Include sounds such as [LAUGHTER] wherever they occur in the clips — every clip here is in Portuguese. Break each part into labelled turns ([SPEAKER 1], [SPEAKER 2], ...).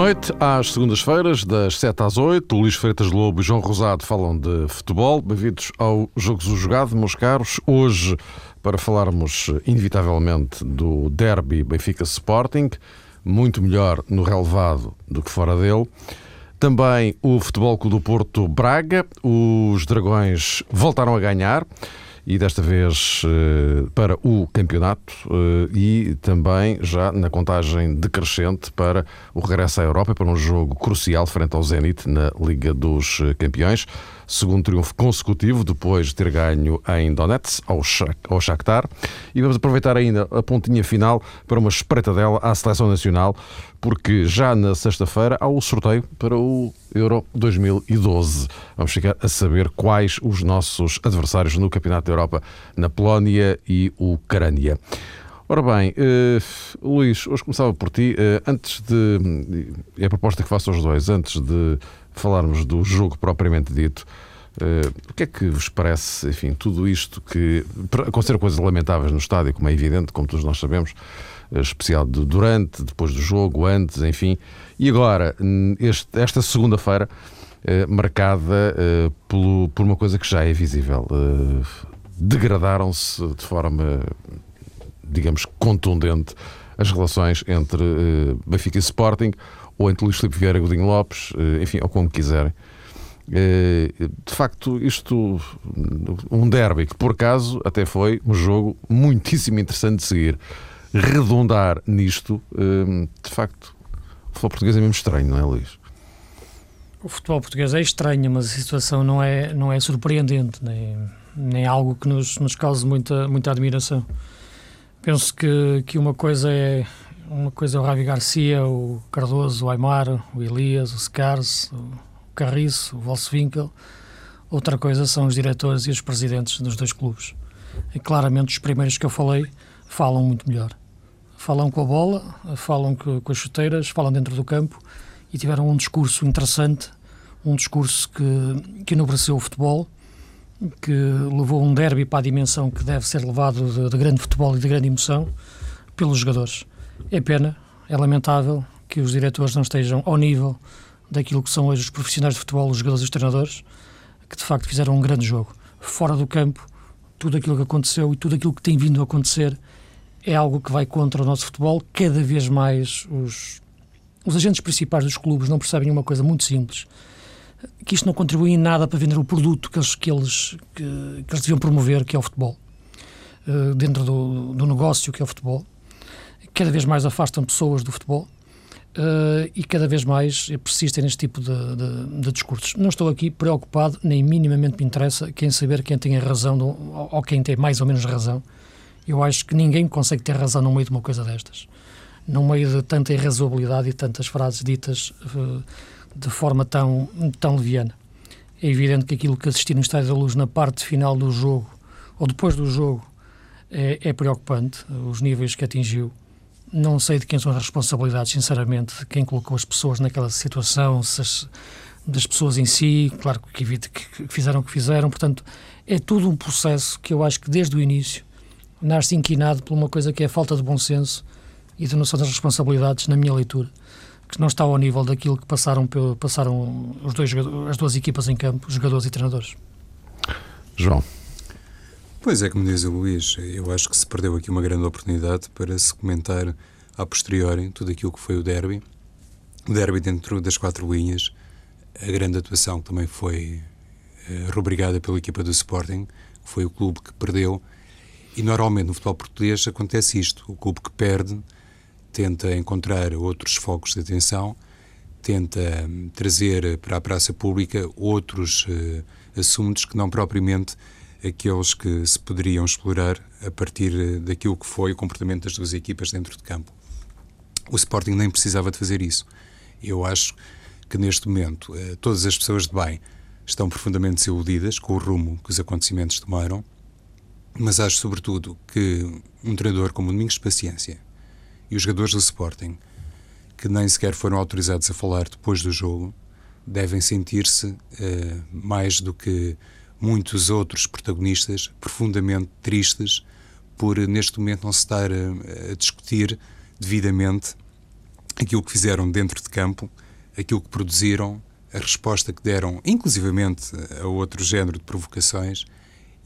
[SPEAKER 1] Noite. Às segundas-feiras, das 7 às 8, Luís Freitas Lobo e João Rosado falam de futebol. Bem-vindos ao Jogos do Jogado, meus caros. Hoje, para falarmos inevitavelmente do derby Benfica Sporting, muito melhor no relevado do que fora dele. Também o Futebol do Porto Braga. Os Dragões voltaram a ganhar e desta vez eh, para o campeonato eh, e também já na contagem decrescente para o regresso à Europa para um jogo crucial frente ao Zenit na Liga dos Campeões. Segundo triunfo consecutivo depois de ter ganho em Donetsk ao, Shakhtar. E vamos aproveitar ainda a pontinha final para uma espreitadela à Seleção Nacional, porque já na sexta-feira há o sorteio para o Euro 2012. Vamos ficar a saber quais os nossos adversários no Campeonato da Europa na Polónia e Ucrânia. Ora bem, uh, Luís, hoje começava por ti. Uh, antes de. É a proposta que faço aos dois, antes de falarmos do jogo propriamente dito, uh, o que é que vos parece, enfim, tudo isto que. Aconteceram coisas lamentáveis no estádio, como é evidente, como todos nós sabemos, especial de durante, depois do jogo, antes, enfim. E agora, este, esta segunda-feira, eh, marcada eh, pelo, por uma coisa que já é visível. Eh, degradaram-se de forma, digamos, contundente as relações entre eh, Benfica e Sporting, ou entre Luís Filipe Vieira e Godinho Lopes, eh, enfim, ou como quiserem. Eh, de facto, isto, um derby que por acaso até foi um jogo muitíssimo interessante de seguir. Redundar nisto, de facto, o futebol português é mesmo estranho, não é, Luís?
[SPEAKER 2] O futebol português é estranho, mas a situação não é, não é surpreendente, nem, nem algo que nos, nos cause muita, muita admiração. Penso que, que uma coisa é uma coisa é o Ravi Garcia, o Cardoso, o Aymar, o Elias, o Scars, o Carriço, o Volkswinkel. Outra coisa são os diretores e os presidentes dos dois clubes. E claramente os primeiros que eu falei falam muito melhor falam com a bola, falam com as chuteiras, falam dentro do campo e tiveram um discurso interessante, um discurso que, que enobreceu o futebol, que levou um derby para a dimensão que deve ser levado de, de grande futebol e de grande emoção pelos jogadores. É pena, é lamentável que os diretores não estejam ao nível daquilo que são hoje os profissionais de futebol, os jogadores e os treinadores, que de facto fizeram um grande jogo. Fora do campo, tudo aquilo que aconteceu e tudo aquilo que tem vindo a acontecer é algo que vai contra o nosso futebol. Cada vez mais os, os agentes principais dos clubes não percebem uma coisa muito simples, que isto não contribui em nada para vender o produto que eles, que eles, que, que eles deviam promover, que é o futebol, uh, dentro do, do negócio que é o futebol. Cada vez mais afastam pessoas do futebol. Uh, e cada vez mais persistem neste tipo de, de, de, discursos. Não estou aqui preocupado, nem minimamente me interessa quem saber quem tem a razão do, ou quem tem mais ou menos razão eu acho que ninguém consegue ter razão no meio de uma coisa destas. No meio de tanta irrazoabilidade e tantas frases ditas uh, de forma tão, tão leviana. É evidente que aquilo que assisti no Estádio da Luz na parte final do jogo, ou depois do jogo, é, é preocupante, os níveis que atingiu. Não sei de quem são as responsabilidades, sinceramente, de quem colocou as pessoas naquela situação, as, das pessoas em si, claro que, que fizeram o que fizeram, portanto, é tudo um processo que eu acho que desde o início nasce inquinado por uma coisa que é a falta de bom senso e de noção das responsabilidades, na minha leitura, que não está ao nível daquilo que passaram, passaram os dois, as duas equipas em campo, jogadores e treinadores.
[SPEAKER 1] João.
[SPEAKER 3] Pois é, como diz o Luís, eu acho que se perdeu aqui uma grande oportunidade para se comentar a posteriori tudo aquilo que foi o derby. O derby dentro das quatro linhas, a grande atuação que também foi eh, rubricada pela equipa do Sporting, foi o clube que perdeu e normalmente no futebol português acontece isto: o clube que perde tenta encontrar outros focos de atenção, tenta hum, trazer para a praça pública outros uh, assuntos que não propriamente aqueles que se poderiam explorar a partir eh, daquilo que foi o comportamento das duas equipas dentro de campo. O Sporting nem precisava de fazer isso. Eu acho que neste momento uh, todas as pessoas de bem estão profundamente desiludidas com o rumo que os acontecimentos tomaram mas acho, sobretudo, que um treinador como o Domingos Paciência e os jogadores do Sporting, que nem sequer foram autorizados a falar depois do jogo, devem sentir-se, uh, mais do que muitos outros protagonistas, profundamente tristes por, neste momento, não se estar a, a discutir devidamente aquilo que fizeram dentro de campo, aquilo que produziram, a resposta que deram, inclusivamente a outro género de provocações,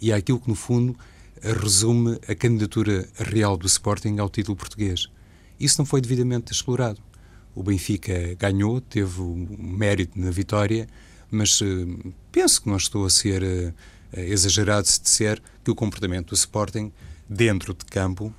[SPEAKER 3] e àquilo que, no fundo, resume a candidatura real do Sporting ao título português. Isso não foi devidamente explorado. O Benfica ganhou, teve um mérito na vitória, mas uh, penso que não estou a ser uh, exagerado se disser que o comportamento do Sporting dentro de campo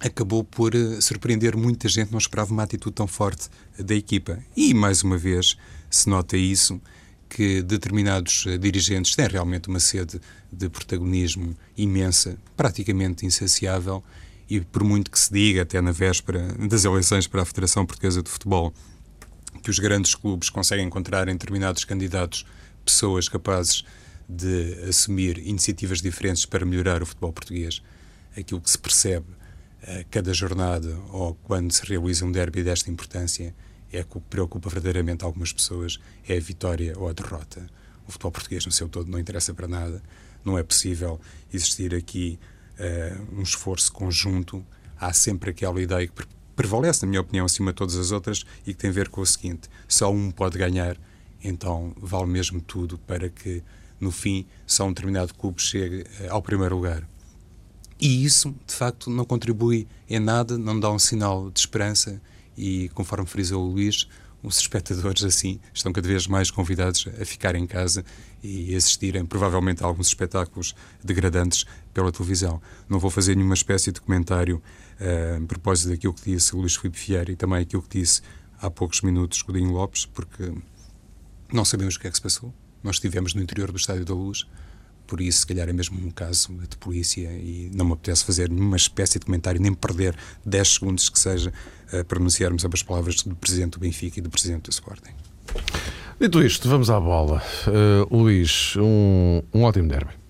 [SPEAKER 3] acabou por uh, surpreender muita gente, não esperava uma atitude tão forte da equipa. E, mais uma vez, se nota isso, que determinados dirigentes têm realmente uma sede de protagonismo imensa, praticamente insaciável, e por muito que se diga, até na véspera das eleições para a Federação Portuguesa de Futebol, que os grandes clubes conseguem encontrar em determinados candidatos pessoas capazes de assumir iniciativas diferentes para melhorar o futebol português, aquilo que se percebe a cada jornada ou quando se realiza um derby desta importância é que o que preocupa verdadeiramente algumas pessoas é a vitória ou a derrota. O futebol português no seu todo não interessa para nada. Não é possível existir aqui uh, um esforço conjunto. Há sempre aquela ideia que prevalece, na minha opinião, acima de todas as outras e que tem a ver com o seguinte: só um pode ganhar, então vale mesmo tudo para que, no fim, só um determinado clube chegue uh, ao primeiro lugar. E isso, de facto, não contribui em nada, não dá um sinal de esperança e, conforme frisou o Luís, os espectadores assim estão cada vez mais convidados a ficar em casa e assistirem provavelmente a alguns espetáculos degradantes pela televisão. Não vou fazer nenhuma espécie de comentário uh, a propósito daquilo que disse Luís Filipe Vieira e também aquilo que disse há poucos minutos Godinho Lopes, porque não sabemos o que é que se passou. Nós estivemos no interior do Estádio da Luz, por isso, se calhar, é mesmo um caso de polícia e não me apetece fazer nenhuma espécie de comentário, nem perder 10 segundos que seja a pronunciarmos as palavras do Presidente do Benfica e do Presidente do Sporting.
[SPEAKER 1] Dito isto, vamos à bola. Uh, Luís, um, um ótimo derby.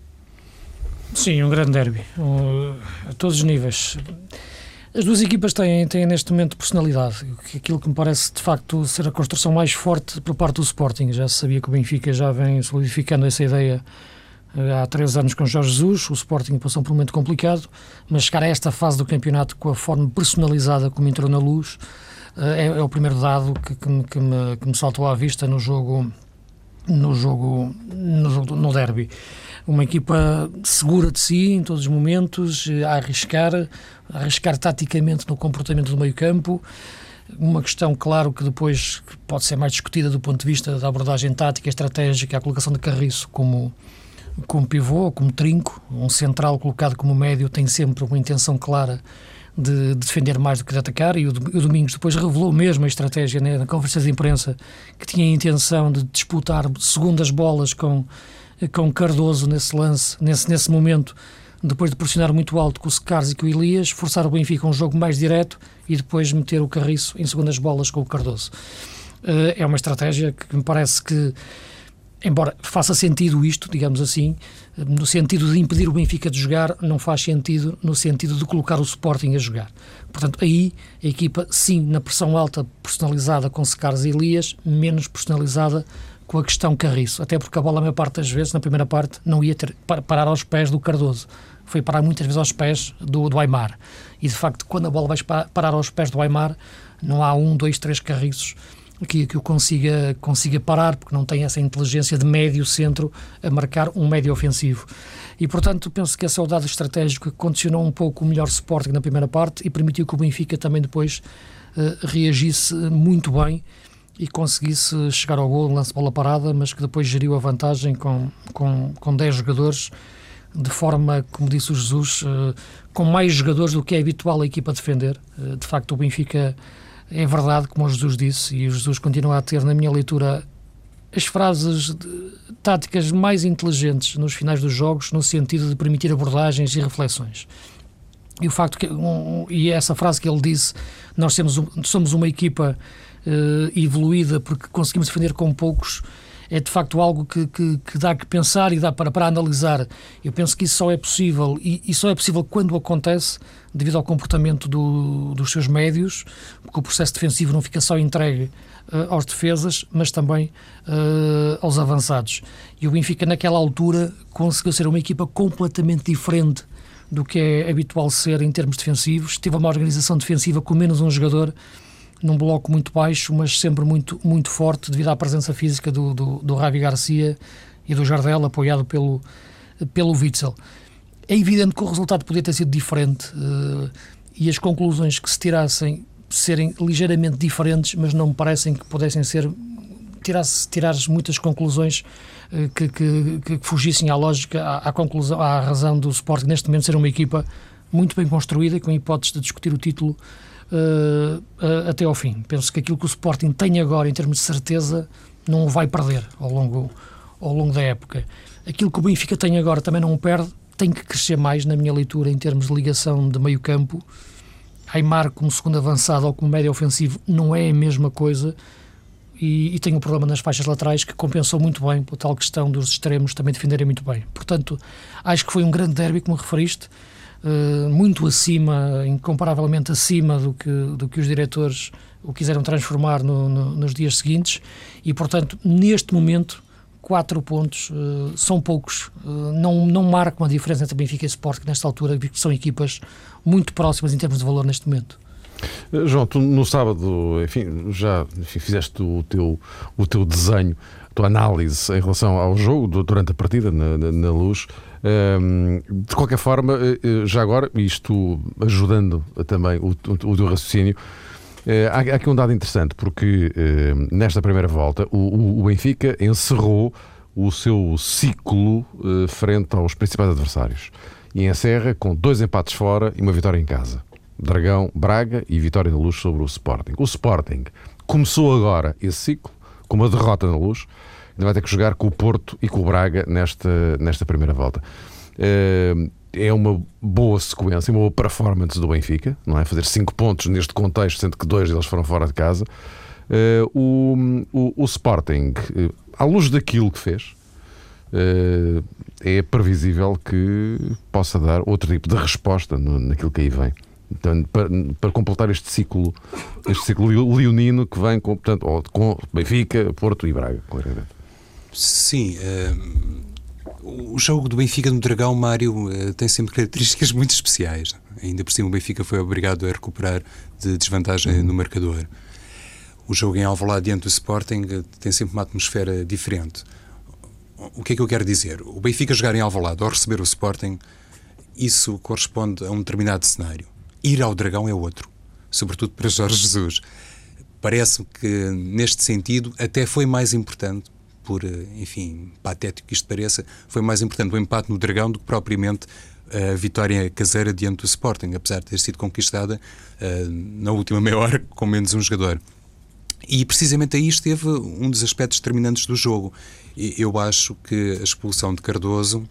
[SPEAKER 2] Sim, um grande derby, um, a todos os níveis. As duas equipas têm, têm neste momento personalidade, aquilo que me parece de facto ser a construção mais forte por parte do Sporting. Já se sabia que o Benfica já vem solidificando essa ideia há três anos com Jorge Jesus, o Sporting passou por um momento complicado, mas chegar a esta fase do campeonato com a forma personalizada como entrou na luz eh, é, é o primeiro dado que, que, me, que, me, que me saltou à vista no jogo no jogo no, jogo, no derby uma equipa segura de si em todos os momentos, a arriscar, a arriscar taticamente no comportamento do meio campo, uma questão, claro, que depois pode ser mais discutida do ponto de vista da abordagem tática, estratégica, a colocação de Carriço como, como pivô, como trinco, um central colocado como médio tem sempre uma intenção clara de, defender mais do que de atacar e o, o Domingos depois revelou mesmo a estratégia né, na conferência de imprensa que tinha a intenção de disputar segundas bolas com, com Cardoso nesse lance, nesse, nesse momento, depois de pressionar muito alto com o Secares e com o Elias, forçar o Benfica a um jogo mais direto e depois meter o Carriço em segundas bolas com o Cardoso. Uh, é uma estratégia que me parece que embora faça sentido isto, digamos assim, no sentido de impedir o Benfica de jogar, não faz sentido no sentido de colocar o Sporting a jogar. Portanto, aí a equipa, sim, na pressão alta, personalizada com Secares e Elias, menos personalizada com a questão Carriço. Até porque a bola, a maior parte das vezes, na primeira parte, não ia ter, parar aos pés do Cardoso. Foi parar muitas vezes aos pés do, do Aymar. E, de facto, quando a bola vai parar aos pés do Aymar, não há um, dois, três carriços que, que o consiga, consiga parar, porque não tem essa inteligência de médio centro a marcar um médio ofensivo. E, portanto, penso que esse é o dado estratégico que condicionou um pouco o melhor Sporting na primeira parte e permitiu que o Benfica também depois uh, reagisse muito bem e conseguisse chegar ao gol, lance bola parada, mas que depois geriu a vantagem com, com, com 10 jogadores, de forma, como disse o Jesus, uh, com mais jogadores do que é habitual a equipa defender. Uh, de facto, o Benfica é verdade, como o Jesus disse, e o Jesus continua a ter, na minha leitura, as frases táticas mais inteligentes nos finais dos jogos, no sentido de permitir abordagens e reflexões. E o facto que, um, e essa frase que ele disse, nós temos, somos uma equipa uh, evoluída porque conseguimos defender com poucos, é de facto algo que, que, que, dá que pensar e dá para, para analisar. Eu penso que isso só é possível, e, e só é possível quando acontece, devido ao comportamento do, dos seus médios, porque o processo defensivo não fica só entregue uh, aos defesas, mas também uh, aos avançados. E o Benfica, naquela altura, conseguiu ser uma equipa completamente diferente do que é habitual ser em termos defensivos. Teve uma organização defensiva com menos um jogador num bloco muito baixo, mas sempre muito, muito forte devido à presença física do, do, do Ravi Garcia e do Jardel, apoiado pelo, pelo Witzel. É evidente que o resultado podia ter sido diferente uh, e as conclusões que se tirassem serem ligeiramente diferentes, mas não me parecem que pudessem ser tirasse, tirares muitas conclusões uh, que, que, que, fugissem à lógica, à, à, conclusão, à razão do Sporting neste momento ser uma equipa muito bem construída, com hipóteses de discutir o título uh, até ao fim. Penso que aquilo que o Sporting tem agora, em termos de certeza, não o vai perder ao longo, ao longo da época. Aquilo que o Benfica tem agora também não o perde, tem que crescer mais, na minha leitura, em termos de ligação de meio campo. Aymar como segundo avançado ou como médio ofensivo não é a mesma coisa e, e tem um problema nas faixas laterais que compensou muito bem pela tal questão dos extremos também defenderem muito bem. Portanto, acho que foi um grande derby, como referiste, uh, muito acima, incomparavelmente acima do que, do que os diretores o quiseram transformar no, no, nos dias seguintes e, portanto, neste momento, quatro pontos uh, são poucos, uh, não, não marcam a diferença entre Benfica e Sport, que nesta altura são equipas muito próximas em termos de valor neste momento.
[SPEAKER 1] João, tu no sábado, enfim, já enfim, fizeste o teu, o teu desenho, a tua análise em relação ao jogo durante a partida na, na, na luz. De qualquer forma, eh, eh, já agora, isto ajudando também o, teu raciocínio, eh, há aqui um dado interessante, porque nesta primeira volta o, Benfica encerrou o seu ciclo frente aos principais adversários e encerra com dois empates fora e uma vitória em casa. Dragão, Braga e vitória na luz sobre o Sporting. O Sporting começou agora esse ciclo com uma derrota na luz vai ter que jogar com o Porto e com o Braga nesta, nesta primeira volta. Eh, é uma boa sequência, uma boa performance do Benfica, não é? Fazer 5 pontos neste contexto, sendo que dois deles foram fora de casa. Eh, o, o, o Sporting, eh, à luz daquilo que fez, é previsível que possa dar outro tipo de resposta naquilo que aí vem. Então, para, para, completar este ciclo, este ciclo leonino que vem com, portanto, com Benfica, Porto e Braga, claramente.
[SPEAKER 3] Sim. Uh, o jogo do Benfica no Dragão, Mário, uh, tem sempre características muito especiais. Ainda por cima, o Benfica foi obrigado a recuperar de desvantagem uhum. no marcador. O jogo em Alvalade diante do Sporting uh, tem sempre uma atmosfera diferente. O que é que eu quero dizer? O Benfica jogar em Alvalade ou receber o Sporting, isso corresponde a um determinado cenário. Ir ao Dragão é outro, sobretudo para Jorge Jesus. Parece que, neste sentido, até foi mais importante por, eh, enfim, patético que isto pareça, foi mais importante o empate no Dragão do que propriamente a vitória caseira diante do Sporting, apesar de ter sido conquistada uh, na última meia hora com menos um jogador. E precisamente aí esteve um dos aspectos determinantes do jogo. Eu acho que a expulsão de Cardoso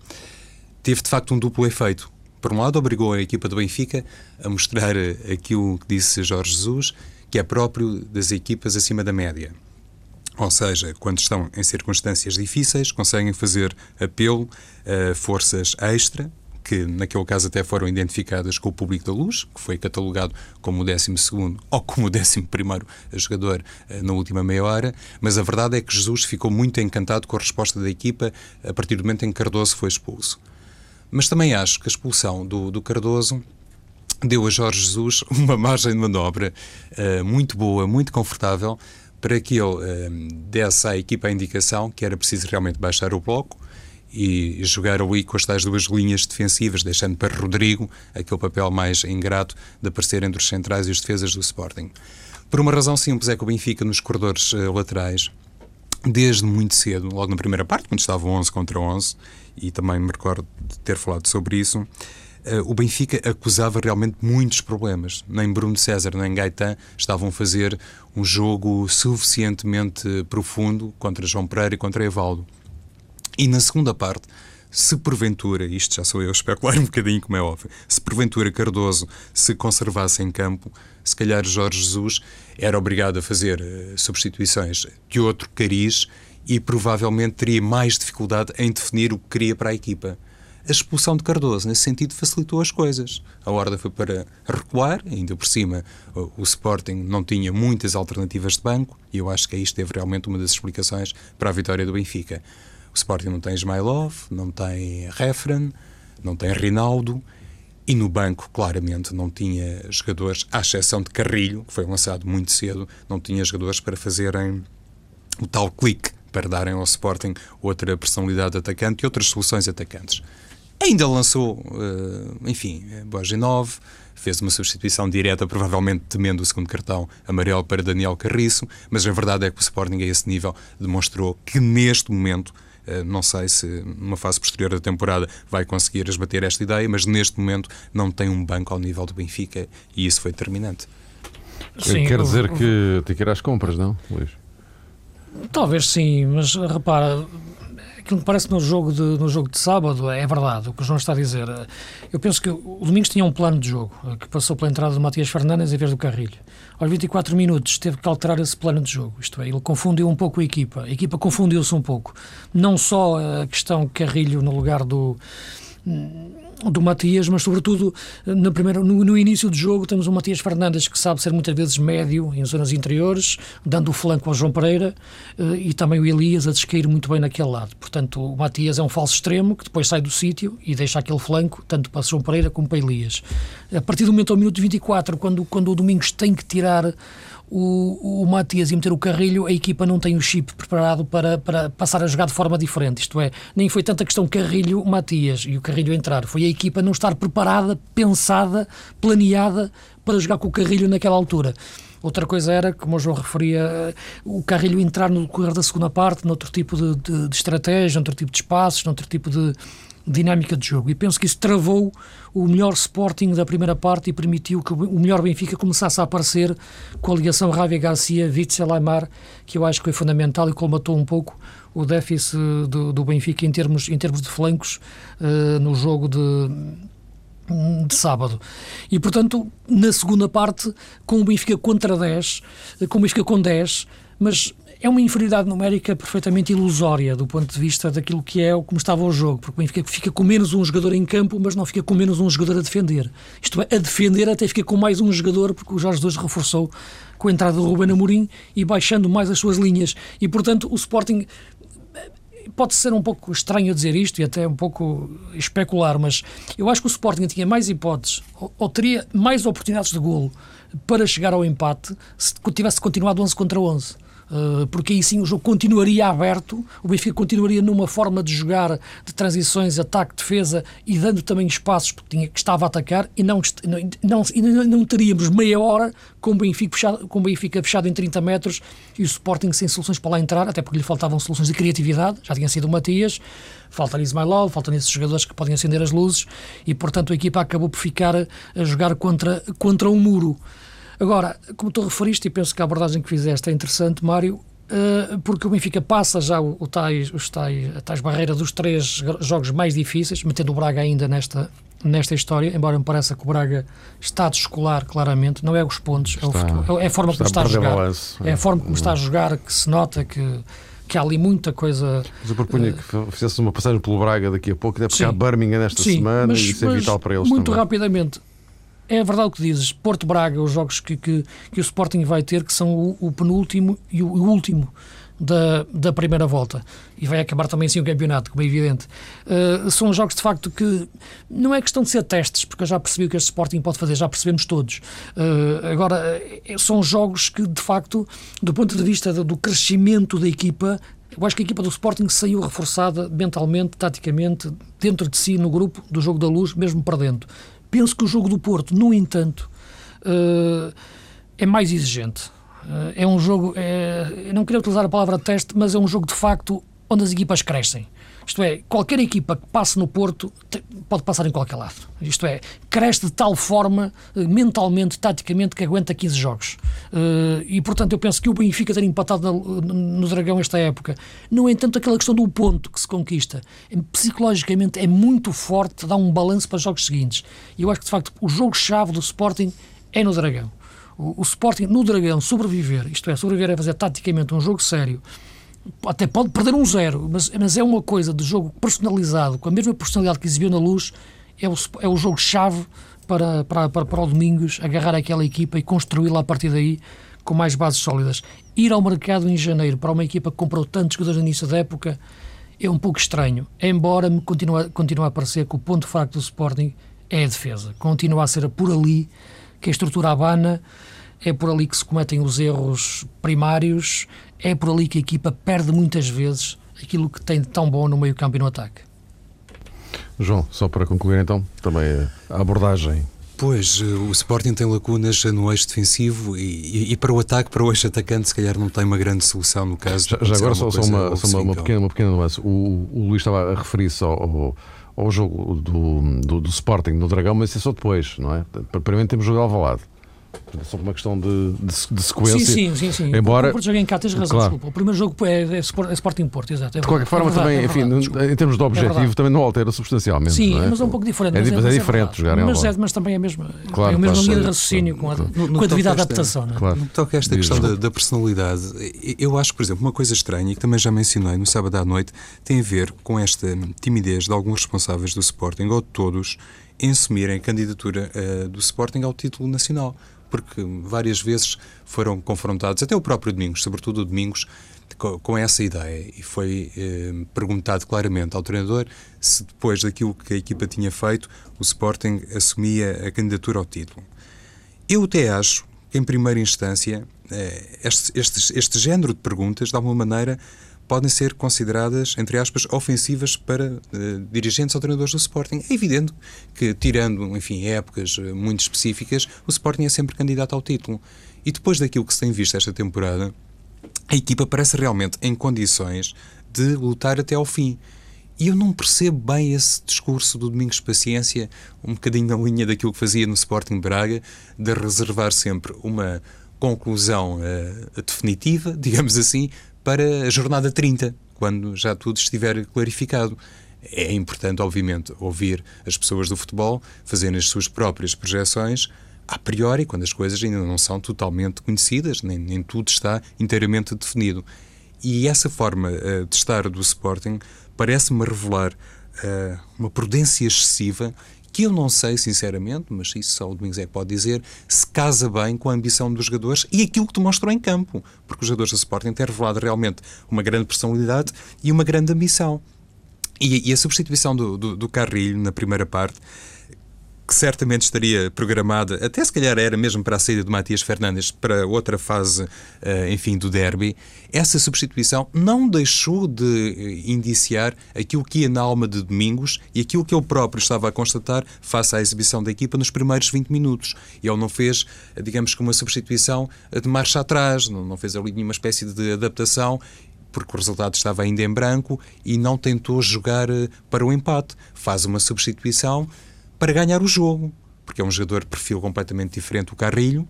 [SPEAKER 3] teve de facto um duplo efeito. Por um lado, obrigou a equipa do Benfica a mostrar aquilo que disse Jorge Jesus, que é próprio das equipas acima da média. Ou seja, quando estão em circunstâncias difíceis, conseguem fazer apelo a forças extra, que naquele caso até foram identificadas com o público da luz, que foi catalogado como o 12 ou como o 11 jogador eh, na última meia hora, mas a verdade é que Jesus ficou muito encantado com a resposta da equipa a partir do momento em que Cardoso foi expulso. Mas também acho que a expulsão do, do Cardoso deu a Jorge Jesus uma margem de manobra uh, muito boa, muito confortável, para que ele um, ehm, desse à equipa a indicação que era preciso realmente baixar o bloco e jogar ali com as tais duas linhas defensivas, deixando para Rodrigo aquele papel mais ingrato de aparecer entre os centrais e os defesas do Sporting. Por uma razão simples, é que o Benfica, nos corredores uh, laterais, desde muito cedo, logo na primeira parte, quando estavam 11 contra 11, e também me recordo de ter falado sobre isso, uh, o Benfica acusava realmente muitos problemas. Nem Bruno César nem Gaetan estavam a fazer um jogo suficientemente profundo contra João Pereira e contra Evaldo. E na segunda parte, se porventura, isto já sou eu [LAUGHS] a especular um bocadinho, como é óbvio, se porventura Cardoso se conservasse em campo, se calhar Jorge Jesus era obrigado a fazer uh, substituições de outro cariz e provavelmente teria mais dificuldade em definir o que queria para a equipa. A expulsão de Cardoso, nesse sentido, facilitou as coisas. A ordem foi para recuar, ainda por cima o Sporting não tinha muitas alternativas de banco, e eu acho que aí esteve realmente uma das explicações para a vitória do Benfica. O Sporting não tem Ismailov, não tem Refren, não tem Rinaldo, e no banco, claramente, não tinha jogadores, à exceção de Carrilho, que foi lançado muito cedo, não tinha jogadores para fazerem o tal clique, para darem ao Sporting outra personalidade atacante e outras soluções atacantes. Ainda lançou, eh, enfim, Boginov, fez uma substituição direta, provavelmente temendo o segundo cartão amarelo para Daniel Carriço, mas a verdade é que o Sporting a esse nível demonstrou que neste momento eh, não sei se numa fase posterior da temporada vai conseguir esbater esta ideia, mas neste momento não tem um banco ao nível do Benfica e isso foi determinante.
[SPEAKER 1] Sim, Quer dizer que tem que ir às compras, não, Luís?
[SPEAKER 2] Talvez sim, mas repara, aquilo que parece no jogo, de, no jogo de sábado é verdade, o que o João está a dizer. Eu penso que o Domingos tinha um plano de jogo, que passou pela entrada do Matias Fernandes em vez do Carrilho. Aos 24 minutos teve que alterar esse plano de jogo, isto é, ele confundiu um pouco a equipa. A equipa confundiu-se um pouco. Não só a questão Carrilho no lugar do do Matias, mas sobretudo no, primeiro, no, no, início do jogo temos o Matias Fernandes que sabe ser muitas vezes médio em zonas interiores, dando o flanco ao João Pereira eh, e também o Elias a descair muito bem naquele lado. Portanto, o Matias é um falso extremo que depois sai do sítio e deixa aquele flanco tanto para João Pereira como para Elias. A partir do momento ao minuto 24, quando, quando o Domingos tem que tirar o, o Matias e meter o Carrilho, a equipa não tem o chip preparado para, para passar a jogar de forma diferente. Isto é, nem foi tanta questão Carrilho-Matias e o Carrilho entrar, foi a equipa não estar preparada, pensada, planeada para jogar com o Carrilho naquela altura. Outra coisa era, como o João referia, o Carrilho entrar no decorrer da segunda parte, noutro tipo de, de, de estratégia, noutro tipo de espaços, noutro tipo de, dinâmica de jogo. E penso que isso travou o melhor Sporting da primeira parte e permitiu que o melhor Benfica começasse a aparecer com a ligação Rávia Garcia, Witzel Aymar, que eu acho que foi fundamental e colmatou um pouco o déficit do, do Benfica em termos, em termos de flancos uh, no jogo de de sábado. E, portanto, na segunda parte, com o Benfica contra 10, com o Benfica com 10, mas é uma inferioridade numérica perfeitamente ilusória do ponto de vista daquilo que é como estava o jogo, porque o Benfica fica com menos um jogador em campo, mas não fica com menos um jogador a defender. Isto é, a defender até fica com mais um jogador, porque o Jorge Jesus reforçou com a entrada do Ruben Amorim e baixando mais as suas linhas. E, portanto, o Sporting pode ser um pouco estranho dizer isto e até um pouco especular, mas eu acho que o Sporting tinha mais hipóteses ou, ou teria mais oportunidades de golo para chegar ao empate se tivesse continuado 11 contra 11. Eh, porque aí sim o jogo continuaria aberto, o Benfica continuaria numa forma de jogar de transições, ataque, defesa e dando também espaços porque tinha, que estava a atacar e não, não, não, não teríamos meia hora com o, Benfica fechado, com o Benfica fechado em 30 metros e o Sporting sem soluções para lá entrar, até porque lhe faltavam soluções de criatividade, já tinha sido o Matias, falta Ismailov, faltam esses jogadores que podem acender as luzes e portanto a equipa acabou por ficar a jogar contra, contra um muro. Agora, como tu referiste, e penso que a abordagem que fizeste é interessante, Mário, Uh, porque o Benfica passa já o, o tais, os tais, a tais barreira dos três jogos mais difíceis, metendo o Braga ainda nesta, nesta história, embora me pareça que o Braga está a descolar claramente, não é os pontos, está, é, o, é, a forma como está a jogar. É a forma como está a jogar que se nota que, que há ali muita coisa.
[SPEAKER 1] Mas eu propunha uh, que fizesse uma passagem pelo Braga daqui a pouco, até porque sim, há Birmingham nesta sim, semana mas, e isso é vital para eles
[SPEAKER 2] muito
[SPEAKER 1] também.
[SPEAKER 2] rapidamente, é verdade o que dizes. Porto Braga, os jogos que, que, que o Sporting vai ter, que são o, o penúltimo e o, o, último da, da primeira volta. E vai acabar também assim o campeonato, como é evidente. Uh, são jogos, de facto, que não é questão de ser testes, porque eu já percebi o que este Sporting pode fazer, já percebemos todos. Uh, agora, eh, são jogos que, de facto, do ponto de vista do crescimento da equipa, eu acho que a equipa do Sporting saiu reforçada mentalmente, taticamente, dentro de si, no grupo do jogo da luz, mesmo perdendo. Penso que o jogo do Porto, no entanto, uh, é mais exigente. Uh, é um jogo, é, eu não queria utilizar a palavra teste, mas é um jogo de facto onde as equipas crescem. Isto é, qualquer equipa que passe no Porto pode passar em qualquer lado. Isto é, cresce de tal forma, eh, mentalmente, taticamente, que aguenta 15 jogos. E, portanto, eu penso que o Benfica ter empatado no Dragão esta época, no entanto, aquela questão do ponto que se conquista, psicologicamente é muito forte, dá um balanço para os jogos seguintes. E eu acho que, de facto, o jogo-chave do Sporting é no Dragão. O, o Sporting, no Dragão, sobreviver, isto é, sobreviver é fazer taticamente um jogo sério, até pode perder um zero, mas, mas é uma coisa de jogo personalizado, com a mesma personalidade que exibiu na luz, é o, é o jogo-chave para, para, para, para o Domingos agarrar aquela equipa e construí-la a partir daí com mais bases sólidas. Ir ao mercado em janeiro para uma equipa que comprou tantos jogadores no início da época é um pouco estranho, embora me continue, continue a parecer que o ponto fraco do Sporting é a defesa. Continua a ser por ali que a estrutura abana, é por ali que se cometem os erros primários, é por ali que a equipa perde muitas vezes aquilo que tem de tão bom no meio campo e no ataque.
[SPEAKER 1] João, só para concluir então, também a abordagem
[SPEAKER 3] Pois, o Sporting tem lacunas no eixo defensivo e, e, para o ataque, para o eixo atacante, se calhar não tem uma grande solução no caso.
[SPEAKER 1] Já, já agora só, só, uma, só uma, uma, pequena, uma pequena nuance. O, o Luís estava a referir-se ao, ao, ao, jogo do, do, do, Sporting no Dragão, mas isso é só depois, não é? Primeiro temos o jogo Alvalade. É só uma questão de, de, de, sequência.
[SPEAKER 2] Sim, sim, sim. sim.
[SPEAKER 1] Embora... O
[SPEAKER 2] Porto joga em cá, tens razão, claro. desculpa. O primeiro jogo é, é, é Sporting Porto, exato.
[SPEAKER 1] É de qualquer forma, é verdade, também, é verdade, enfim, em termos de objetivo, também não altera substancialmente.
[SPEAKER 2] Sim,
[SPEAKER 1] é?
[SPEAKER 2] mas é um pouco diferente.
[SPEAKER 1] É, mas é, diferente jogar em
[SPEAKER 2] mas, é, mas também é mesmo, claro, é o mesmo linha de raciocínio com a, com a devida adaptação. Esta,
[SPEAKER 3] claro. No que toca a esta questão da, da, personalidade, eu acho, por exemplo, uma coisa estranha, e que também já mencionei no sábado à noite, tem a ver com esta timidez de alguns responsáveis do Sporting, ou de todos, em assumirem a candidatura uh, do Sporting ao título nacional porque várias vezes foram confrontados, até o próprio Domingos, sobretudo o Domingos, com, essa ideia. E foi eh, perguntado claramente ao treinador se depois daquilo que a equipa tinha feito, o Sporting assumia a candidatura ao título. Eu até acho que, em primeira instância, eh, este, este, este género de perguntas, de alguma maneira, podem ser consideradas, entre aspas, ofensivas para uh, dirigentes ou treinadores do Sporting. É evidente que, tirando, enfim, épocas uh, muito específicas, o Sporting é sempre candidato ao título. E depois daquilo que se tem visto esta temporada, a equipa parece realmente em condições de lutar até ao fim. E eu não percebo bem esse discurso do Domingos Paciência, um bocadinho na linha daquilo que fazia no Sporting Braga, de reservar sempre uma conclusão uh, definitiva, [LAUGHS] digamos assim, para a jornada 30, quando já tudo estiver clarificado. É importante, obviamente, ouvir as pessoas do futebol fazerem as suas próprias projeções a priori, quando as coisas ainda não são totalmente conhecidas, nem, nem tudo está inteiramente definido. E essa forma uh, de estar do Sporting parece-me revelar uh, uma prudência excessiva que eu não sei, sinceramente, mas isso só o Domingos é que pode dizer, se casa bem com a ambição dos jogadores e aquilo que demonstrou em campo. Porque os jogadores do Sporting têm revelado realmente uma grande personalidade e uma grande ambição. E, e a substituição do, do, do Carrilho na primeira parte que certamente estaria programada, até se calhar era mesmo para a saída de Matias Fernandes para outra fase, eh, enfim, do derby, essa substituição não deixou de eh, indiciar aquilo que ia na alma de Domingos e aquilo que ele próprio estava a constatar face à exibição da equipa nos primeiros 20 minutos. Ele não fez, digamos que uma substituição de marcha atrás, não fez ali nenhuma espécie de adaptação porque o resultado estava ainda em branco e não tentou jogar eh, para o empate. Faz uma substituição para ganhar o jogo, porque é um jogador de perfil completamente diferente do Carrilho.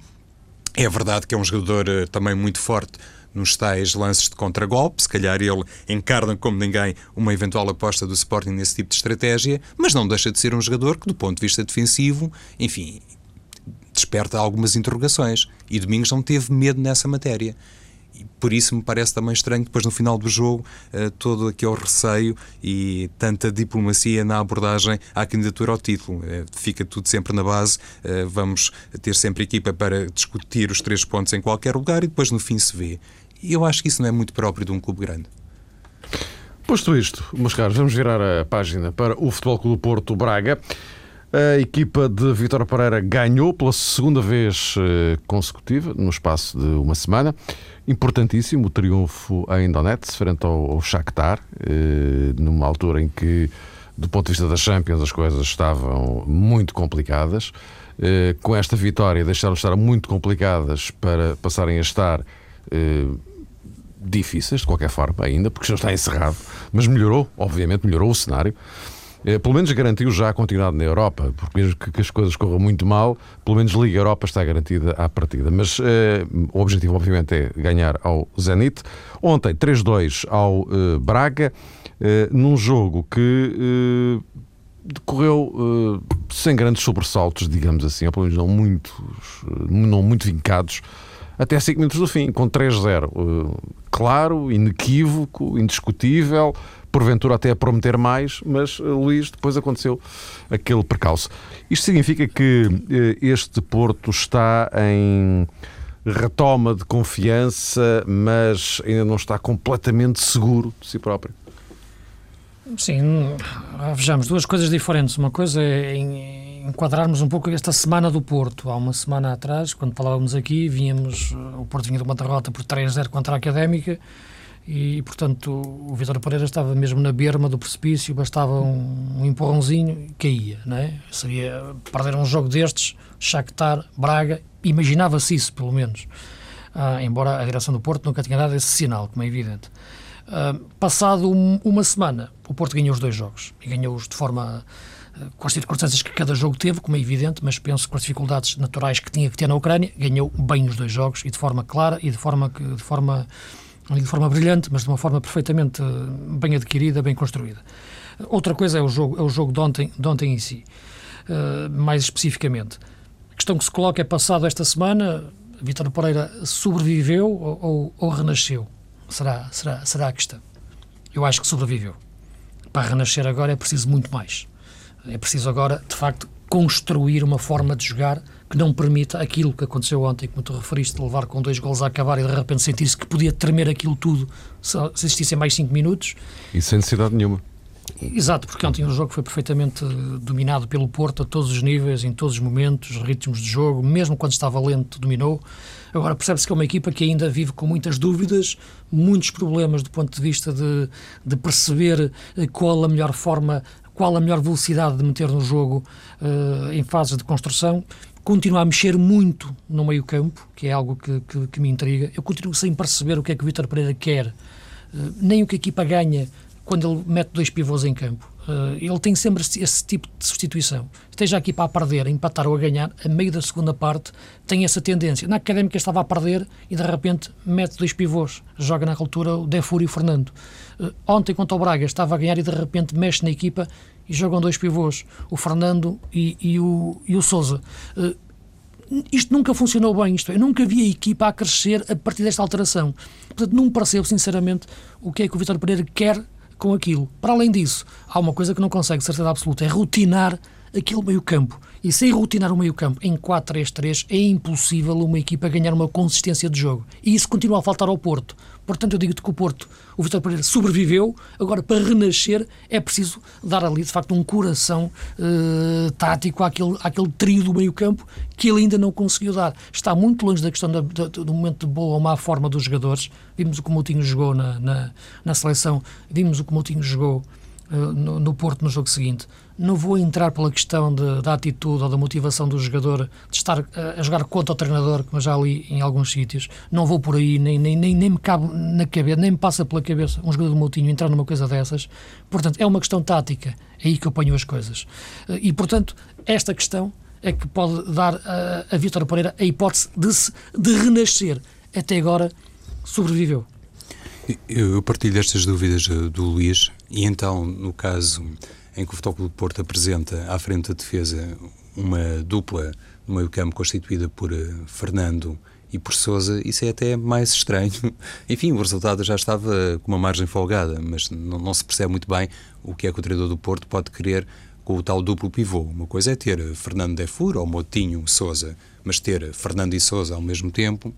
[SPEAKER 3] É verdade que é um jogador uh, também muito forte nos tais lances de contragolpe, se calhar ele encarna como ninguém uma eventual aposta do Sporting nesse tipo de estratégia, mas não deixa de ser um jogador que, do ponto de vista defensivo, enfim, desperta algumas interrogações. E Domingos não teve medo nessa matéria por isso me parece também estranho depois no final do jogo uh, todo aquele receio e tanta diplomacia na abordagem à candidatura ao título. Uh, fica tudo sempre na base, uh, vamos ter sempre equipa para discutir os três pontos em qualquer lugar e depois no fim se vê. E eu acho que isso não é muito próprio de um clube grande.
[SPEAKER 1] Posto isto, meus caros, vamos virar a página para o Futebol Clube Porto Braga. A equipa de Vitória Pereira ganhou pela segunda vez consecutiva, no espaço de uma semana. Importantíssimo o triunfo em Donetsk, frente ao, ao Shakhtar, eh, numa altura em que, do ponto de vista das Champions, as coisas estavam muito complicadas. Eh, com esta vitória, deixaram de estar muito complicadas para passarem a estar eh, difíceis, de qualquer forma, ainda, porque já está encerrado, mas melhorou, obviamente, melhorou o cenário. Eh, pelo menos garantiu já a continuidade na Europa, porque mesmo que, as coisas corram muito mal, pelo menos Liga Europa está garantida à partida. Mas eh, o objetivo, obviamente, é ganhar ao Zenit. Ontem, 3-2 ao eh, Braga, num jogo que decorreu sem grandes sobressaltos, digamos assim, ou pelo menos não, muitos, não muito vincados, até 5 minutos do fim, com 3-0. claro, inequívoco, indiscutível porventura até a prometer mais, mas eh, Luís, depois aconteceu aquele percalço. Isto significa que eh, este Porto está em retoma de confiança, mas ainda não está completamente seguro de si próprio.
[SPEAKER 2] Sim, vejamos duas coisas diferentes. Uma coisa é enquadrarmos um pouco esta semana do Porto. Há uma semana atrás, quando falávamos aqui, vínhamos, o Porto vinha de uma derrota por 3-0 contra a Académica e, portanto, o Vitor Pereira estava mesmo na berma do precipício, bastava um, um empurrãozinho e caía, não é? Seria perder um jogo destes, Shakhtar, Braga, imaginava-se isso, pelo menos. Ah, embora a direção do Porto nunca tinha dado esse sinal, como é evidente. Uh, passado um, uma semana, o Porto ganhou os dois jogos e ganhou-os de forma uh, com as circunstâncias que cada jogo teve, como é evidente, mas penso que com as dificuldades naturais que tinha que ter na Ucrânia, ganhou bem os dois jogos e de forma clara e de forma, de forma, de forma brilhante, mas de uma forma perfeitamente bem adquirida, bem construída. Outra coisa é o jogo, é o jogo de, ontem, de ontem em si, uh, mais especificamente. A questão que se coloca é, passado esta semana, Vítor Pereira sobreviveu ou, ou, ou renasceu? será, será, será a questão. Eu acho que sobreviveu. Para renascer agora é preciso muito mais. É preciso agora, de facto, construir uma forma de jogar que não permita aquilo que aconteceu ontem, como tu referiste, de levar com dois gols a acabar e de repente sentir-se que podia tremer aquilo tudo se, se existissem mais cinco minutos.
[SPEAKER 1] E sem necessidade nenhuma.
[SPEAKER 2] Exato, porque ontem o jogo foi perfeitamente dominado pelo Porto a todos os níveis, em todos os momentos, ritmos de jogo, mesmo quando estava lento, dominou. Agora percebe-se que é uma equipa que ainda vive com muitas dúvidas, muitos problemas do ponto de vista de, de perceber eh, qual a melhor forma, qual a melhor velocidade de meter no jogo uh, em fases de construção. Continua a mexer muito no meio-campo, que é algo que, que, que, me intriga. Eu continuo sem perceber o que é que o Vítor Pereira quer, uh, nem o que a equipa ganha quando ele mete dois pivôs em campo. Uh, ele tem sempre esse, tipo de substituição. Esteja aqui para a perder, a empatar ou a ganhar, a meio da segunda parte tem essa tendência. Na Académica estava a perder e de repente mete dois pivôs. Joga na altura o Defur e o Fernando. Uh, ontem contra o Braga estava a ganhar e de repente mexe na equipa e jogam dois pivôs, o Fernando e, e o, e o Souza. Uh, isto nunca funcionou bem, isto é, eu nunca vi a equipa a crescer a partir desta alteração. Portanto, não percebo, sinceramente, o que é que o Vitor Pereira quer com aquilo. Para além disso, há uma coisa que não consegue certeza absoluta, é rotinar aquele meio-campo. E sem rotinar o meio-campo em 4-3-3 é impossível uma equipa ganhar uma consistência de jogo. E isso continua a faltar ao Porto. Portanto, eu digo-te que o Porto, o Vitor Pereira, sobreviveu. Agora, para renascer, é preciso dar ali, de facto, um coração uh, tático àquele, àquele trio do meio-campo que ele ainda não conseguiu dar. Está muito longe da questão da, da, do momento de boa ou má forma dos jogadores. Vimos o que o Moutinho jogou na, na, na seleção, vimos o que o Moutinho jogou uh, no, no Porto no jogo seguinte não vou entrar pela questão de, da atitude ou da motivação do jogador de estar a, a jogar contra o treinador, como já li em alguns sítios. Não vou por aí, nem, nem, nem, nem me cabe na cabeça, nem me passa pela cabeça um jogador do Moutinho entrar numa coisa dessas. Portanto, é uma questão tática. É aí que eu ponho as coisas. E, portanto, esta questão é que pode dar a, a Vítor Pereira a hipótese de, se, de renascer. Até agora, sobreviveu.
[SPEAKER 3] Eu partilho estas dúvidas eh, do Luís e então, no caso em que o Futebol Clube Porto apresenta à frente da defesa uma dupla no meio campo constituída por eh, Fernando e por Sousa, isso é até mais estranho. [LAUGHS] Enfim, o resultado já estava com uma margem folgada, mas não, não se percebe muito bem o que é que o treinador do Porto pode querer com o tal duplo pivô. Uma coisa é ter Fernando Defur ou Motinho Sousa, mas ter Fernando e Sousa ao mesmo tempo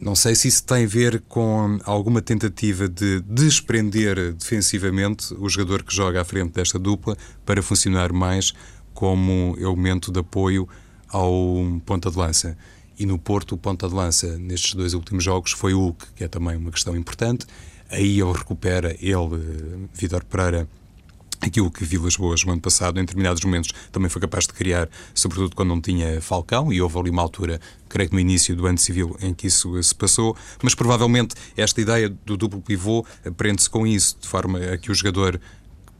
[SPEAKER 3] não sei se isso tem a ver com alguma tentativa de desprender defensivamente o jogador que joga à frente desta dupla para funcionar mais como elemento de apoio ao ponta de lança. E no Porto, o ponta de lança nestes dois últimos jogos foi o Hulk, que é também uma questão importante. Aí ele recupera, ele, Vitor Pereira, aquilo que Vilas Boas, no ano passado, em determinados momentos, também foi capaz de criar, sobretudo quando não tinha Falcão, e houve ali uma altura, creio que no início do ano civil, em que isso se passou, mas provavelmente esta ideia do duplo pivô aprende-se com isso, de forma a que o jogador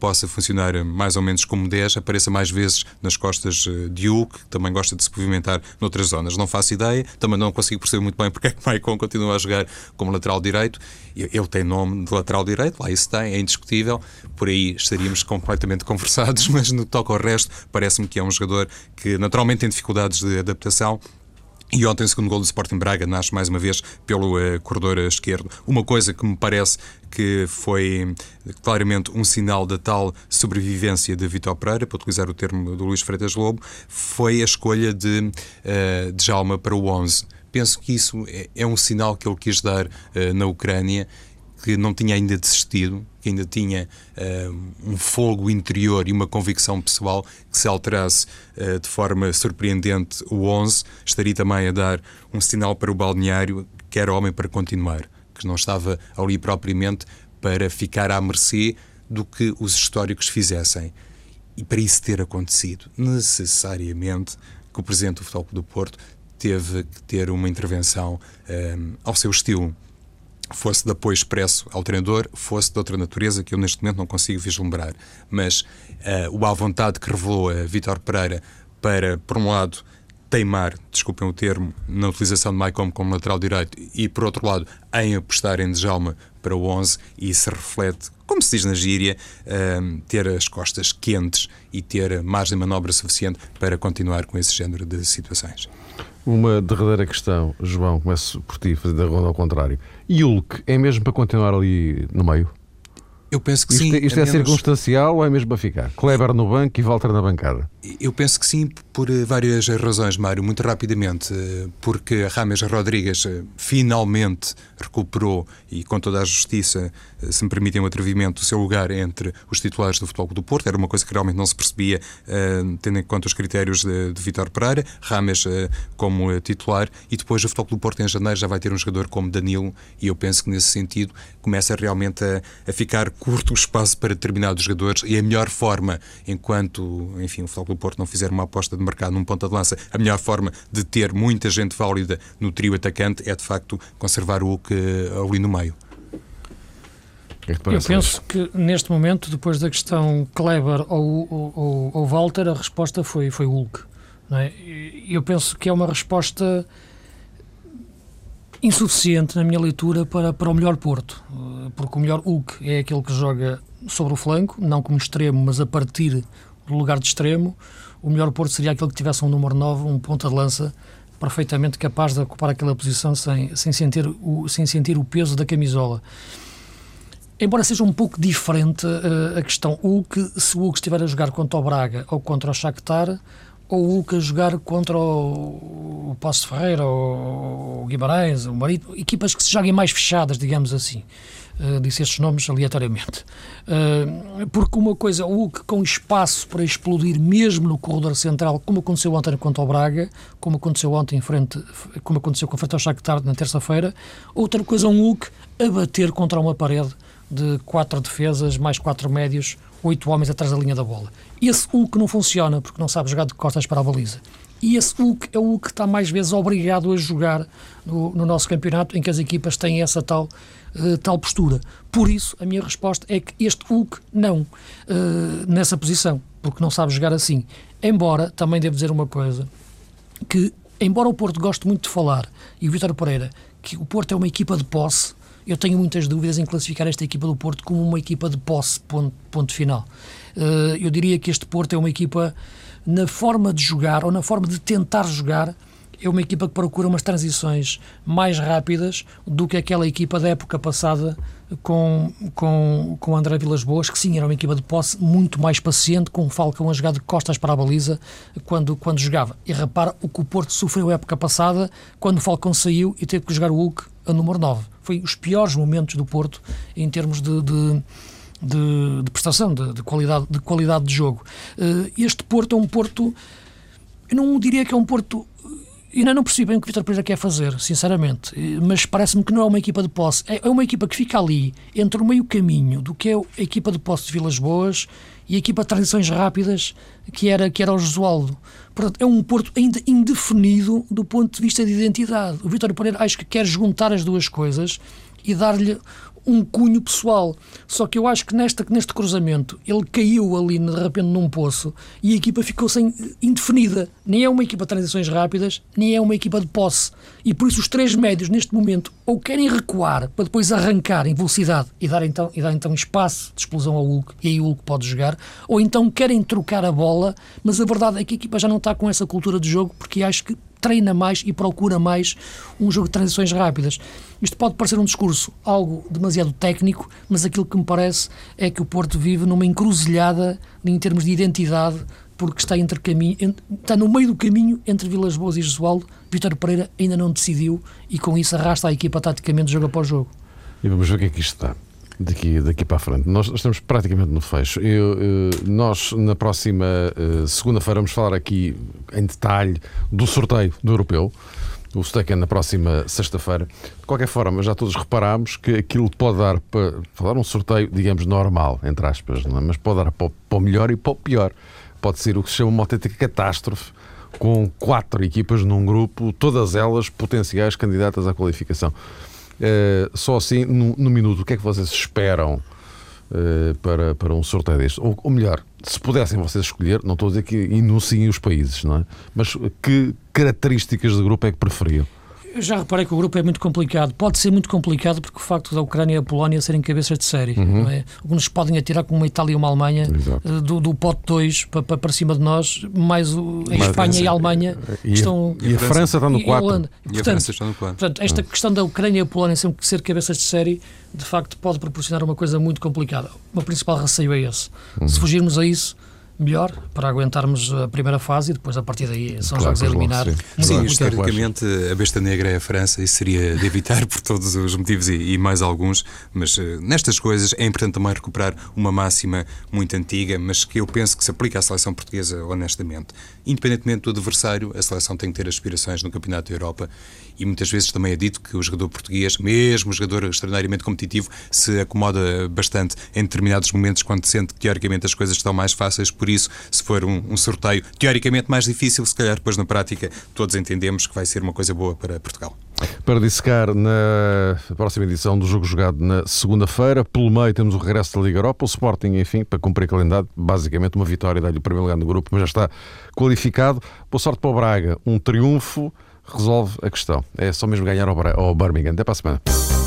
[SPEAKER 3] possa funcionar mais ou menos como 10, apareça mais vezes nas costas eh, de Hulk, que também gosta de se movimentar noutras zonas. Não faço ideia, também não consigo perceber muito bem [LAUGHS] porque é que Maicon continua a jogar como lateral direito. Ele tem nome de lateral direito, lá isso tem, é indiscutível. Por aí estaríamos completamente [LAUGHS] conversados, mas no que toca ao resto, parece-me que é um jogador que naturalmente tem dificuldades de adaptação e ontem, segundo gol do Sporting Braga nasce mais uma vez pelo uh, corredor esquerdo. Uma coisa que me parece que foi claramente um sinal da tal sobrevivência de Vitor Pereira, para utilizar o termo do Luís Freitas Lobo, foi a escolha de, uh, de Jalma para o 11. Penso que isso é, é um sinal que ele quis dar uh, na Ucrânia que não tinha ainda desistido, que ainda tinha uh, um fogo interior e uma convicção pessoal que se alterasse uh, de forma surpreendente o 11, estaria também a dar um sinal para o balneário que era homem para continuar, que não estava ali propriamente para ficar à mercê do que os históricos fizessem. E para isso ter acontecido, necessariamente que o Presidente do Futebol do Porto teve que ter uma intervenção um, ao seu estilo fosse de apoio expresso ao treinador, fosse de outra natureza que eu neste momento não consigo vislumbrar. Mas uh, o à vontade que revelou a Vítor Pereira para, por um lado, teimar, desculpem o termo, na utilização de Maicon como lateral direito e, por outro lado, em apostar em Djalma para o 11 e se reflete, como se diz na gíria, uh, ter as costas quentes e ter margem de manobra suficiente para continuar com esse género de situações.
[SPEAKER 1] Uma derradeira questão, João, começo por ti, fazendo a ronda ao contrário. Hulk é mesmo para continuar ali no meio?
[SPEAKER 3] Eu penso que
[SPEAKER 1] isto,
[SPEAKER 3] sim.
[SPEAKER 1] É- isto é, menos... circunstancial ou é mesmo para ficar? Kleber no banco e Walter na bancada?
[SPEAKER 3] Eu penso que sim, por eh, várias razões, Mário. Muito rapidamente, eh, porque Rames Rodrigues eh, finalmente recuperou e com toda a justiça, se me permitem um atrevimento, o seu lugar entre os titulares do Futebol do Porto. Era uma coisa que realmente não se percebia, tendo em conta os critérios de, de Vitor Pereira. Rames como titular e depois o Futebol do Porto em janeiro já vai ter um jogador como Danilo e eu penso que nesse sentido começa realmente a, a ficar curto o espaço para determinados jogadores e a melhor forma, enquanto enfim, o Futebol do Porto não fizer uma aposta de mercado num ponta de lança, a melhor forma de ter muita gente válida no trio atacante é de facto conservar o que ali no meio.
[SPEAKER 2] É Eu penso que neste momento, depois da questão Kleber ou, ou, ou Walter, a resposta foi, foi Hulk. Não é? Eu penso que é uma resposta insuficiente na minha leitura para, para o melhor Porto, porque o melhor Hulk é aquele que joga sobre o flanco, não como extremo, mas a partir lugar de extremo. O melhor Porto seria aquele que tivesse um número 9, um ponta de lança, perfeitamente capaz de ocupar aquela posição sem, sem, sentir, o, sem sentir o peso da camisola. Embora seja um pouco diferente uh, a questão, o Hulk, se o Hulk estiver a jogar contra o Braga ou contra o Shakhtar, ou o Hulk a jogar contra o, o Passo Ferreira, ou o Guimarães, o Marito, equipas que se joguem mais fechadas, digamos assim. Uh, disse estes nomes aleatoriamente. Uh, porque uma coisa, o Hulk com espaço para explodir mesmo no corredor central, como aconteceu ontem contra o Braga, como aconteceu ontem em frente, como aconteceu com frente ao Shakhtar na terça-feira, outra coisa, um Hulk a bater contra uma parede de quatro defesas, mais quatro médios, oito homens atrás da linha da bola. Esse Hulk não funciona porque não sabe jogar de costas para a baliza. E esse Hulk é o que está mais vezes obrigado a jogar no, no nosso campeonato, em que as equipas têm essa tal, uh, tal postura. Por isso, a minha resposta é que este Hulk não, uh, nessa posição, porque não sabe jogar assim. Embora, também devo dizer uma coisa, que, embora o Porto goste muito de falar, e o Vitor Pereira, que o Porto é uma equipa de posse, eu tenho muitas dúvidas em classificar esta equipa do Porto como uma equipa de posse, ponto, ponto final. Uh, eu diria que este Porto é uma equipa, na forma de jogar ou na forma de tentar jogar, é uma equipa que procura umas transições mais rápidas do que aquela equipa da época passada com, com, com André Vilas Boas, que sim, era uma equipa de posse muito mais paciente, com o Falcão a jogar de costas para a baliza quando, quando jogava. E repara o que o Porto sofreu a época passada, quando o Falcão saiu e teve que jogar o Hulk a número 9. Foi os piores momentos do Porto em termos de, de de, de, prestação, de, de, qualidade, de qualidade de jogo. Uh, este Porto é um Porto, eu não diria que é um Porto ainda não percebi bem o que o Vitor Pereira quer fazer, sinceramente, mas parece-me que não é uma equipa de posse. É, é uma equipa que fica ali, entre o meio caminho do que é a equipa de posse de Vilas Boas e a equipa de transições rápidas que era, que era o Josualdo. Portanto, é um Porto ainda indefinido do ponto de vista de identidade. O Vitor Pereira acho que quer juntar as duas coisas e dar-lhe um cunho pessoal. Só que eu acho que nesta, neste cruzamento ele caiu ali de repente num poço e a equipa ficou sem indefinida. Nem é uma equipa de transições rápidas, nem é uma equipa de posse. E por isso os três médios neste momento ou querem recuar para depois arrancar em velocidade e dar então, e dar então espaço de explosão ao Hulk e aí o Hulk pode jogar, ou então querem trocar a bola, mas a verdade é que a equipa já não está com essa cultura de jogo porque acho que treina mais e procura mais um jogo de transições rápidas. Isto pode parecer um discurso algo demasiado técnico, mas aquilo que me parece é que o Porto vive numa encruzilhada em termos de identidade, porque está, entre caminho, está no meio do caminho entre Vilas Boas e Jesualdo. Vítor Pereira ainda não decidiu e com isso arrasta a equipa taticamente jogo após jogo.
[SPEAKER 1] E vamos ver o que é que isto dá daqui, daqui para a frente. Nós estamos praticamente no fecho. Eu, eh, nós, na próxima eh, segunda-feira, vamos falar aqui em detalhe do sorteio do europeu. O sorteio é na próxima sexta-feira. De qualquer forma, já todos reparámos que aquilo pode dar para falar um sorteio, digamos, normal, entre aspas, é? mas pode dar para o melhor e para o pior. Pode ser o que se chama uma autêntica catástrofe com quatro equipas num grupo, todas elas potenciais candidatas à qualificação. Uh, só assim, no, no, minuto, o que é que vocês esperam uh, para, para um sorteio deste? Ou, ou, melhor, se pudessem vocês escolher, não estou a dizer que enunciem os países, não é? Mas que características de grupo é que preferiam?
[SPEAKER 2] Eu já reparei que o grupo é muito complicado. Pode ser muito complicado porque o facto da Ucrânia e a Polónia serem cabeças de série. Uhum. Não é? Alguns podem atirar com uma Itália e uma Alemanha eh, do, do pote 2 para, para cima de nós, mais o, a Espanha e a Alemanha
[SPEAKER 1] e, estão. E a França está no 4.
[SPEAKER 3] E, e, a França está no 4.
[SPEAKER 2] Portanto, esta uhum. questão da Ucrânia e a Polónia sempre ser cabeças de série, de facto, pode proporcionar uma coisa muito complicada. O meu principal receio é esse. Uhum. Se fugirmos a isso melhor para aguentarmos a primeira fase e depois a partir daí são claro, jogos a eliminar.
[SPEAKER 3] Sim, sim historicamente a besta negra é a França e seria de evitar [LAUGHS] por todos os motivos e, e mais alguns, mas uh, nestas coisas é importante também recuperar uma máxima muito antiga, mas que eu penso que se aplica à seleção portuguesa honestamente. Independentemente do adversário, a seleção tem que ter aspirações no Campeonato da Europa e muitas vezes também é dito que o jogador português, mesmo o jogador extraordinariamente competitivo, se acomoda bastante em determinados momentos quando sente que teoricamente as coisas estão mais fáceis, por isso, se for um, um sorteio teoricamente mais difícil, se calhar depois na prática todos entendemos que vai ser uma coisa boa para Portugal.
[SPEAKER 1] Para dissecar na próxima edição do Jogo Jogado na segunda-feira, pelo meio temos o regresso da Liga Europa, o Sporting, enfim, para cumprir calendário, basicamente uma vitória, dá-lhe o primeiro lugar no grupo, mas já está qualificado. Boa sorte para o Braga, um triunfo resolve a questão. É só mesmo ganhar ao Birmingham. Até para a semana.